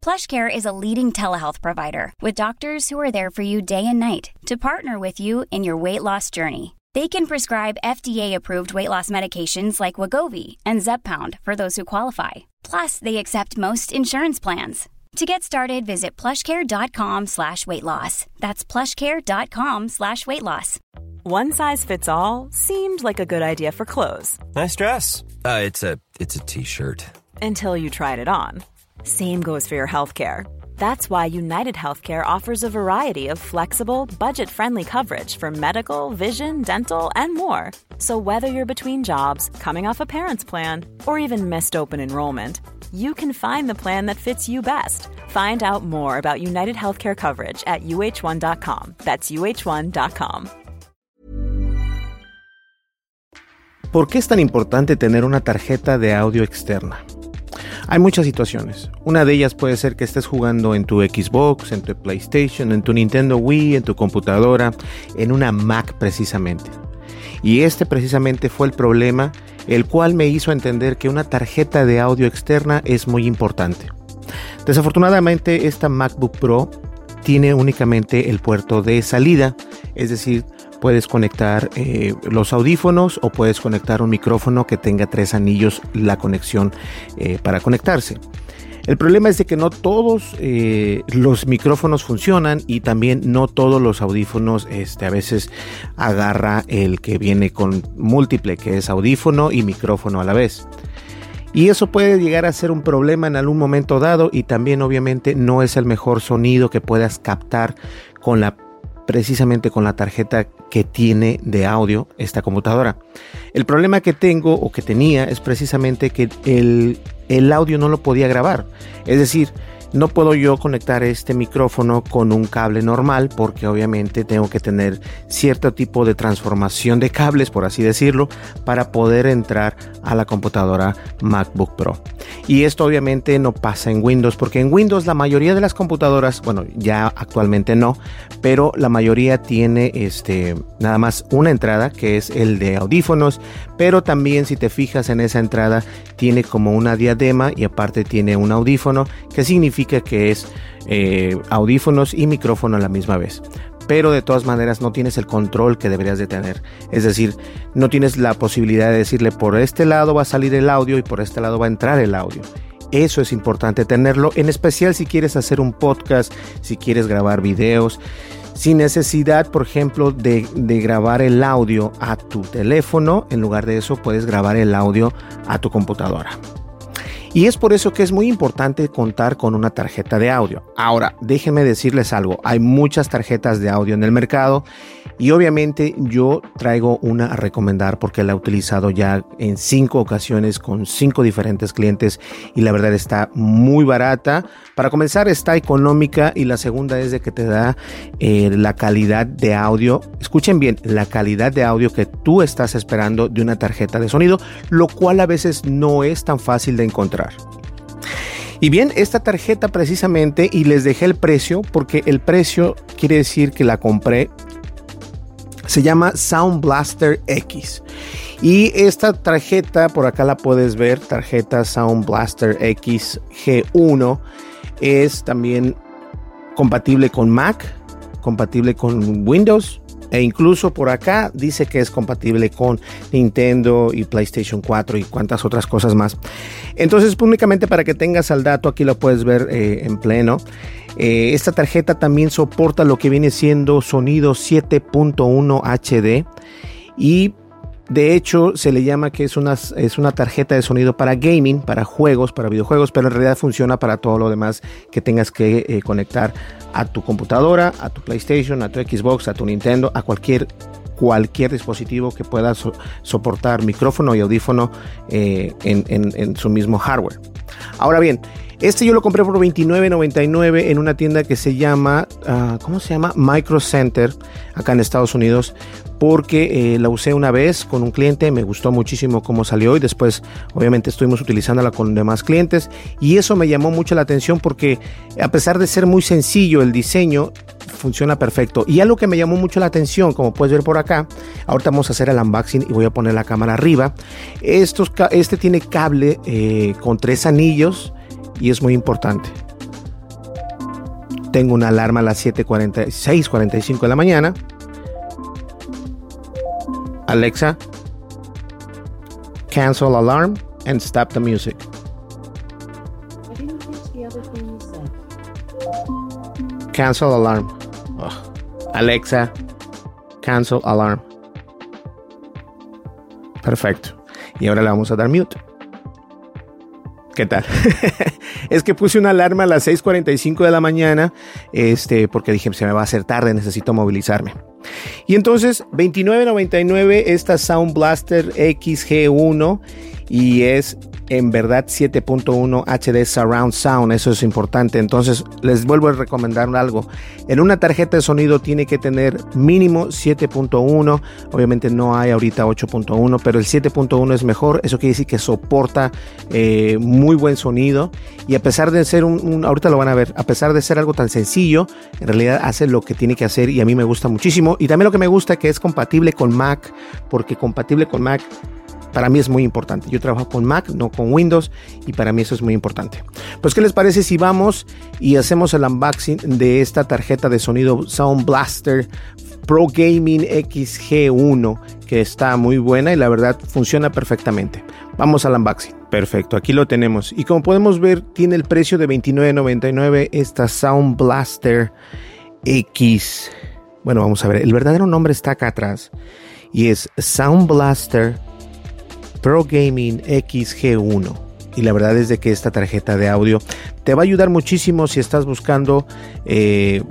PlushCare is a leading telehealth provider with doctors who are there for you day and night to partner with you in your weight loss journey. They can prescribe FDA-approved weight loss medications like Wagovi and Zepbound for those who qualify. Plus, they accept most insurance plans. To get started, visit plushcare.com slash weight loss. That's plushcare.com slash weight loss. One size fits all seemed like a good idea for clothes. Nice dress. Uh, it's a it's a t-shirt. Until you tried it on. Same goes for your healthcare. That's why United Healthcare offers a variety of flexible, budget friendly coverage for medical, vision, dental, and more. So, whether you're between jobs, coming off a parent's plan, or even missed open enrollment, you can find the plan that fits you best. Find out more about United Healthcare coverage at uh1.com. That's uh1.com. ¿Por qué es tan importante tener una tarjeta de audio externa? Hay muchas situaciones. Una de ellas puede ser que estés jugando en tu Xbox, en tu PlayStation, en tu Nintendo Wii, en tu computadora, en una Mac precisamente. Y este precisamente fue el problema, el cual me hizo entender que una tarjeta de audio externa es muy importante. Desafortunadamente esta MacBook Pro tiene únicamente el puerto de salida, es decir, puedes conectar eh, los audífonos o puedes conectar un micrófono que tenga tres anillos la conexión eh, para conectarse. El problema es de que no todos eh, los micrófonos funcionan y también no todos los audífonos este, a veces agarra el que viene con múltiple, que es audífono y micrófono a la vez. Y eso puede llegar a ser un problema en algún momento dado y también obviamente no es el mejor sonido que puedas captar con la precisamente con la tarjeta que tiene de audio esta computadora. El problema que tengo o que tenía es precisamente que el, el audio no lo podía grabar. Es decir, no puedo yo conectar este micrófono con un cable normal porque obviamente tengo que tener cierto tipo de transformación de cables, por así decirlo, para poder entrar a la computadora MacBook Pro. Y esto obviamente no pasa en Windows porque en Windows la mayoría de las computadoras, bueno, ya actualmente no, pero la mayoría tiene este nada más una entrada que es el de audífonos, pero también si te fijas en esa entrada tiene como una diadema y aparte tiene un audífono que significa que es eh, audífonos y micrófono a la misma vez pero de todas maneras no tienes el control que deberías de tener. Es decir, no tienes la posibilidad de decirle por este lado va a salir el audio y por este lado va a entrar el audio. Eso es importante tenerlo, en especial si quieres hacer un podcast, si quieres grabar videos, sin necesidad, por ejemplo, de, grabar el audio a tu teléfono. En lugar de eso, puedes grabar el audio a tu computadora. Y es por eso que es muy importante contar con una tarjeta de audio. Ahora, déjenme decirles algo, hay muchas tarjetas de audio en el mercado y obviamente yo traigo una a recomendar porque la he utilizado ya en cinco ocasiones con cinco diferentes clientes y la verdad está muy barata. Para comenzar está económica y la segunda es de que te da eh, la calidad de audio. Escuchen bien, la calidad de audio que tú estás esperando de una tarjeta de sonido, lo cual a veces no es tan fácil de encontrar. Y bien, esta tarjeta precisamente, y les dejé el precio, porque el precio quiere decir que la compré, se llama Sound Blaster X. Y esta tarjeta, por acá la puedes ver, tarjeta Sound Blaster X G1, es también compatible con Mac, compatible con Windows, e incluso por acá dice que es compatible con Nintendo y PlayStation 4 y cuantas otras cosas más. Entonces, únicamente para que tengas al dato, aquí lo puedes ver eh, en pleno. Eh, esta tarjeta también soporta lo que viene siendo sonido 7.1 HD y de hecho, se le llama que es una, es una tarjeta de sonido para gaming, para juegos, para videojuegos, pero en realidad funciona para todo lo demás que tengas que eh, conectar a tu computadora, a tu PlayStation, a tu Xbox, a tu Nintendo, a cualquier cualquier dispositivo que pueda soportar micrófono y audífono eh, en, en, su mismo hardware. Ahora bien, Este yo lo compré por $29.99 en una tienda que se llama, uh, ¿cómo se llama? Micro Center, acá en Estados Unidos, porque eh, la usé una vez con un cliente, me gustó muchísimo cómo salió y después obviamente estuvimos utilizándola con demás clientes y eso me llamó mucho la atención porque a pesar de ser muy sencillo el diseño, funciona perfecto. Y algo que me llamó mucho la atención, como puedes ver por acá, ahorita vamos a hacer el unboxing y voy a poner la cámara arriba. Estos, este tiene cable eh, con tres anillos y es muy importante. Tengo una alarma a las 7:46, 45 de la mañana. Alexa, cancel alarm and stop the music. Cancel alarm. Alexa, cancel alarm. Perfecto. Y ahora le vamos a dar mute. ¿Qué tal? es que puse una alarma a las 6:45 de la mañana, este, porque dije, se me va a hacer tarde, necesito movilizarme. Y entonces, 29.99 esta Sound Blaster XG1 y es en verdad 7.1 HD Surround Sound, eso es importante. Entonces les vuelvo a recomendar algo. En una tarjeta de sonido tiene que tener mínimo 7.1, obviamente no hay ahorita 8.1, pero el 7.1 es mejor, eso quiere decir que soporta eh, muy buen sonido y a pesar de ser un, ahorita lo van a ver, a pesar de ser algo tan sencillo, en realidad hace lo que tiene que hacer y a mí me gusta muchísimo. Y también lo que me gusta que es compatible con Mac, porque compatible con Mac para mí es muy importante. Yo trabajo con Mac, no con Windows, y para mí eso es muy importante. Pues, ¿qué les parece si vamos y hacemos el unboxing de esta tarjeta de sonido Sound Blaster Pro Gaming XG1, que está muy buena y la verdad funciona perfectamente. Vamos al unboxing. Perfecto, aquí lo tenemos. Y como podemos ver, tiene el precio de $29.99 esta Sound Blaster X. Bueno, vamos a ver, el verdadero nombre está acá atrás y es Sound Blaster Pro Gaming XG1. Y la verdad es de que esta tarjeta de audio te va a ayudar muchísimo si estás buscando eh,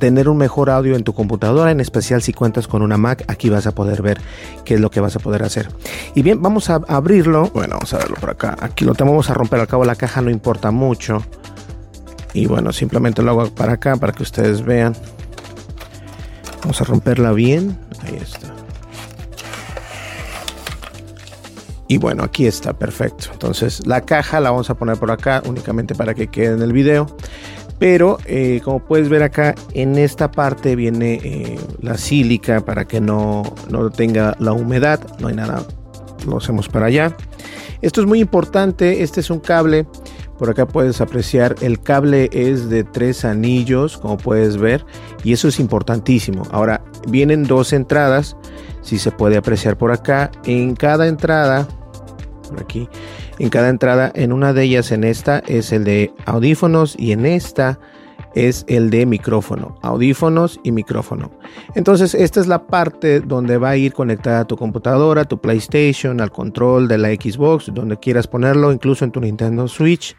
tener un mejor audio en tu computadora, en especial si cuentas con una Mac, aquí vas a poder ver qué es lo que vas a poder hacer. Y bien, vamos a abrirlo. Bueno, vamos a verlo por acá. Aquí lo tenemos a romper al cabo la caja, no importa mucho. Y bueno, simplemente lo hago para acá para que ustedes vean. Vamos a romperla bien. Ahí está. Y bueno, aquí está, perfecto. Entonces la caja la vamos a poner por acá únicamente para que quede en el video. Pero eh, como puedes ver acá, en esta parte viene eh, la sílica para que no, no tenga la humedad. No hay nada, lo hacemos para allá. Esto es muy importante, este es un cable. Por acá puedes apreciar, el cable es de tres anillos, como puedes ver, y eso es importantísimo. Ahora, vienen dos entradas, si se puede apreciar por acá. En cada entrada aquí en cada entrada en una de ellas en esta es el de audífonos y en esta es el de micrófono, audífonos y micrófono. Entonces esta es la parte donde va a ir conectada a tu computadora, tu PlayStation, al control de la Xbox, donde quieras ponerlo, incluso en tu Nintendo Switch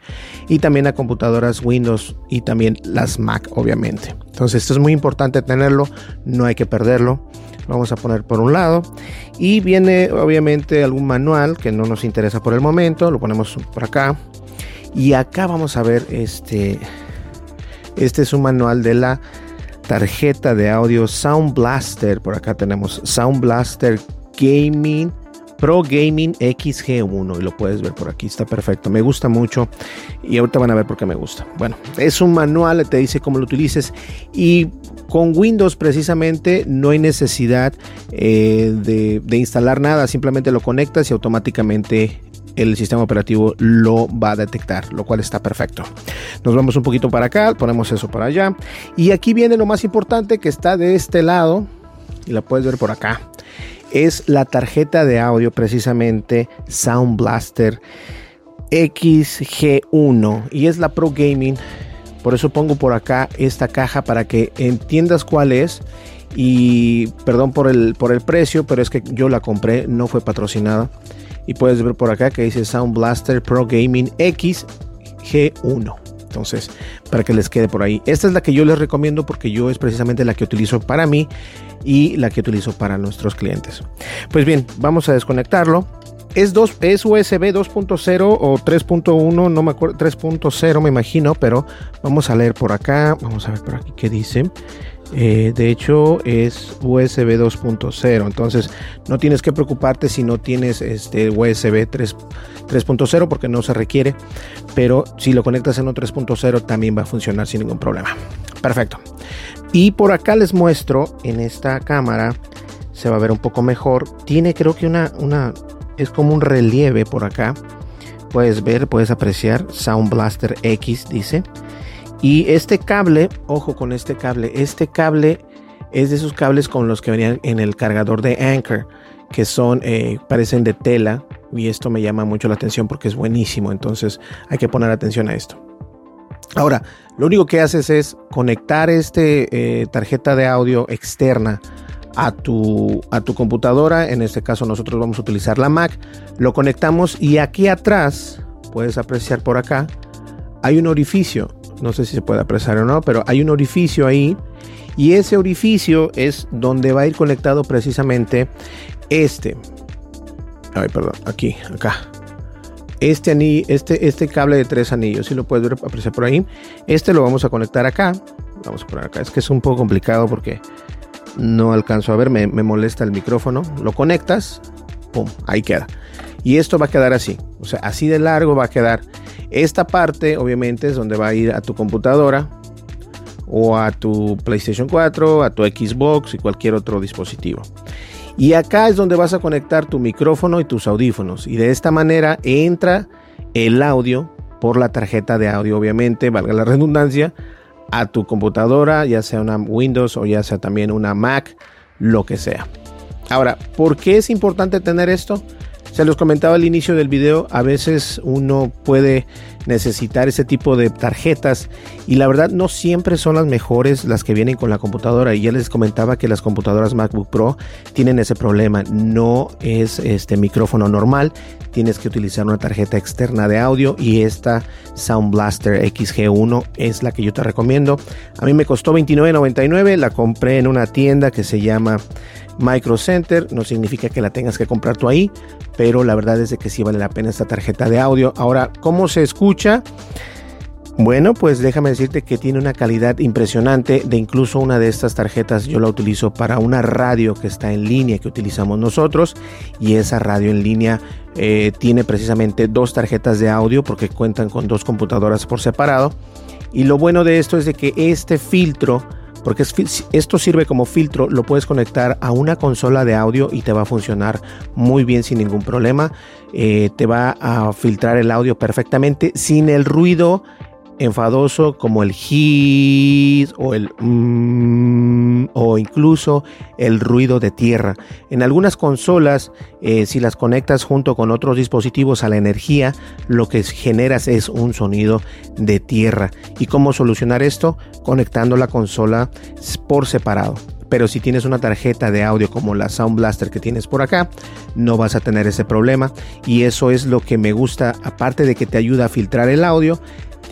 y también a computadoras Windows y también las Mac, obviamente. Entonces esto es muy importante tenerlo, no hay que perderlo vamos a poner por un lado. Y viene obviamente algún manual que no nos interesa por el momento. Lo ponemos por acá. Y acá vamos a ver este este es un manual de la tarjeta de audio Sound Blaster. Por acá tenemos Sound Blaster Gaming Pro Gaming XG1 y lo puedes ver por aquí, está perfecto, me gusta mucho y ahorita van a ver por qué me gusta. Bueno, es un manual, te dice cómo lo utilices y con Windows precisamente no hay necesidad eh, de, instalar nada, simplemente lo conectas y automáticamente el sistema operativo lo va a detectar, lo cual está perfecto. Nos vamos un poquito para acá, ponemos eso para allá. Y aquí viene lo más importante que está de este lado, y la puedes ver por acá es la tarjeta de audio precisamente Sound Blaster XG1 y es la Pro Gaming. Por eso pongo por acá esta caja para que entiendas cuál es. Y perdón por el, por el precio, pero es que yo la compré, no fue patrocinada. Y puedes ver por acá que dice Sound Blaster Pro Gaming XG1. Entonces, para que les quede por ahí. Esta es la que yo les recomiendo porque yo es precisamente la que utilizo para mí y la que utilizo para nuestros clientes. Pues bien, vamos a desconectarlo es, dos, es USB 2.0 o 3.1, no me acuerdo, 3.0 me imagino, pero vamos a leer por acá, vamos a ver por aquí qué dice. Eh, de hecho es USB 2.0, entonces no tienes que preocuparte si no tienes este USB 3.0 porque no se requiere, pero si lo conectas en un 3.0 también va a funcionar sin ningún problema. Perfecto. Y por acá les muestro en esta cámara, se va a ver un poco mejor, tiene creo que una, una es como un relieve por acá. Puedes ver, puedes apreciar Sound Blaster X, dice. Y este cable, ojo con este cable, este cable es de esos cables con los que venían en el cargador de Anchor, que son, eh, parecen de tela. Y esto me llama mucho la atención porque es buenísimo. Entonces hay que poner atención a esto. Ahora, lo único que haces es conectar este eh, tarjeta de audio externa a tu, a tu computadora. En este caso nosotros vamos a utilizar la Mac. Lo conectamos y aquí atrás, puedes apreciar por acá, hay un orificio. No sé si se puede apreciar o no, pero hay un orificio ahí. Y ese orificio es donde va a ir conectado precisamente este. Ay, perdón, aquí, acá. Este, anillo, este, este cable de tres anillos, si lo puedes ver, apreciar por ahí. Este lo vamos a conectar acá. Vamos a poner acá. Es que es un poco complicado porque no alcanzo a ver, me, molesta el micrófono, lo conectas, pum, ahí queda. Y esto va a quedar así, o sea, así de largo va a quedar. Esta parte obviamente es donde va a ir a tu computadora o a tu PlayStation 4, a tu Xbox y cualquier otro dispositivo. Y acá es donde vas a conectar tu micrófono y tus audífonos. Y de esta manera entra el audio por la tarjeta de audio, obviamente, valga la redundancia, a tu computadora, ya sea una Windows o ya sea también una Mac, lo que sea. Ahora, ¿por qué es importante tener esto? Se los comentaba al inicio del video, a veces uno puede necesitar ese tipo de tarjetas y la verdad no siempre son las mejores las que vienen con la computadora. Y ya les comentaba que las computadoras MacBook Pro tienen ese problema, no es este micrófono normal, tienes que utilizar una tarjeta externa de audio y esta Sound Blaster XG1 es la que yo te recomiendo. A mí me costó $29.99, la compré en una tienda que se llama Micro Center, no significa que la tengas que comprar tú ahí, pero la verdad es de que sí vale la pena esta tarjeta de audio. Ahora, ¿cómo se escucha? Bueno, pues déjame decirte que tiene una calidad impresionante de incluso una de estas tarjetas yo la utilizo para una radio que está en línea que utilizamos nosotros y esa radio en línea eh, tiene precisamente dos tarjetas de audio porque cuentan con dos computadoras por separado y lo bueno de esto es de que este filtro porque esto sirve como filtro, lo puedes conectar a una consola de audio y te va a funcionar muy bien sin ningún problema. Eh, te va a filtrar el audio perfectamente sin el ruido enfadoso como el hit o el mm, o incluso el ruido de tierra. En algunas consolas, eh, si las conectas junto con otros dispositivos a la energía, lo que generas es un sonido de tierra. ¿Y cómo solucionar esto? Conectando la consola por separado pero si tienes una tarjeta de audio como la Sound Blaster que tienes por acá, no vas a tener ese problema y eso es lo que me gusta, aparte de que te ayuda a filtrar el audio,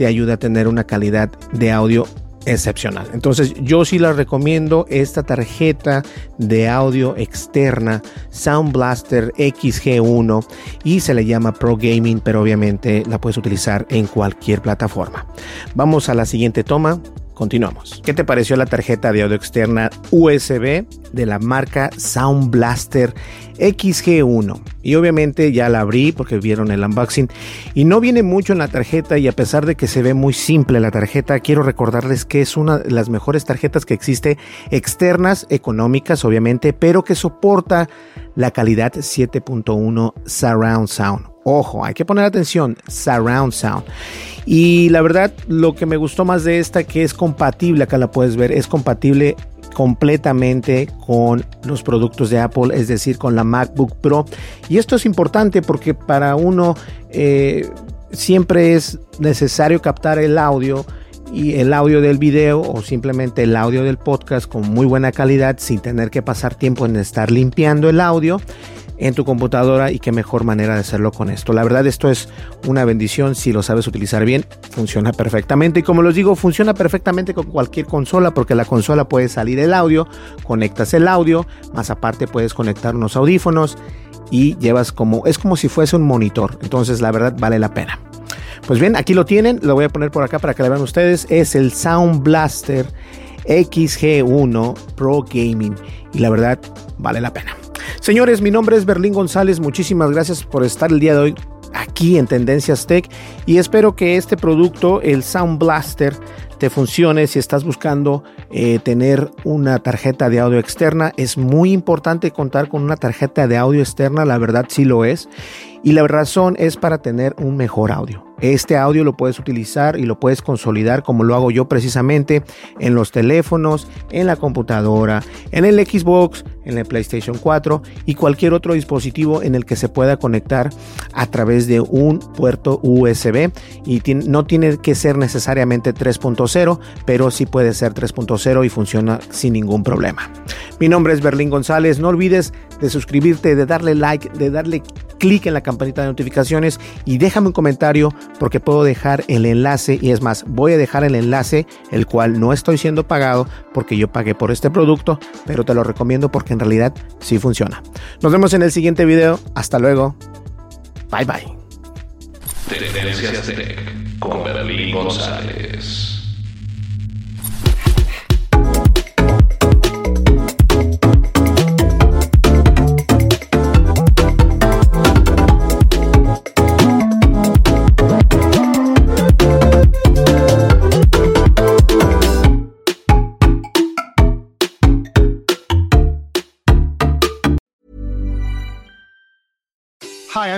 te ayuda a tener una calidad de audio excepcional. Entonces yo sí la recomiendo esta tarjeta de audio externa Sound Blaster XG1 y se le llama Pro Gaming, pero obviamente la puedes utilizar en cualquier plataforma. Vamos a la siguiente toma. Continuamos. ¿Qué te pareció la tarjeta de audio externa USB de la marca Sound Blaster XG1? Y obviamente ya la abrí porque vieron el unboxing y no viene mucho en la tarjeta y a pesar de que se ve muy simple la tarjeta, quiero recordarles que es una de las mejores tarjetas que existe externas, económicas obviamente, pero que soporta la calidad 7.1 Surround Sound. Ojo, hay que poner atención, Surround Sound. Y la verdad, lo que me gustó más de esta, que es compatible, acá la puedes ver, es compatible completamente con los productos de Apple, es decir, con la MacBook Pro. Y esto es importante porque para uno eh, siempre es necesario captar el audio y el audio del video o simplemente el audio del podcast con muy buena calidad sin tener que pasar tiempo en estar limpiando el audio en tu computadora y qué mejor manera de hacerlo con esto. La verdad esto es una bendición si lo sabes utilizar bien, funciona perfectamente y como les digo, funciona perfectamente con cualquier consola porque la consola puede salir el audio, conectas el audio, más aparte puedes conectar unos audífonos y llevas como, es como si fuese un monitor. Entonces la verdad vale la pena. Pues bien, aquí lo tienen, lo voy a poner por acá para que lo vean ustedes. Es el Sound Blaster XG1 Pro Gaming y la verdad vale la pena. Señores, mi nombre es Berlín González, muchísimas gracias por estar el día de hoy aquí en Tendencias Tech y espero que este producto, el Sound Blaster, te funcione si estás buscando eh, tener una tarjeta de audio externa. Es muy importante contar con una tarjeta de audio externa, la verdad sí lo es. Y la razón es para tener un mejor audio. Este audio lo puedes utilizar y lo puedes consolidar como lo hago yo precisamente en los teléfonos, en la computadora, en el Xbox, en el PlayStation 4 y cualquier otro dispositivo en el que se pueda conectar a través de un puerto USB y no tiene que ser necesariamente 3.0, pero sí puede ser 3.0 y funciona sin ningún problema. Mi nombre es Berlín González, no olvides de suscribirte, de darle like, de darle clic en la campanita de notificaciones y déjame un comentario porque puedo dejar el enlace y es más, voy a dejar el enlace el cual no estoy siendo pagado porque yo pagué por este producto, pero te lo recomiendo porque en realidad sí funciona. Nos vemos en el siguiente video, hasta luego, bye bye. con Berlín González.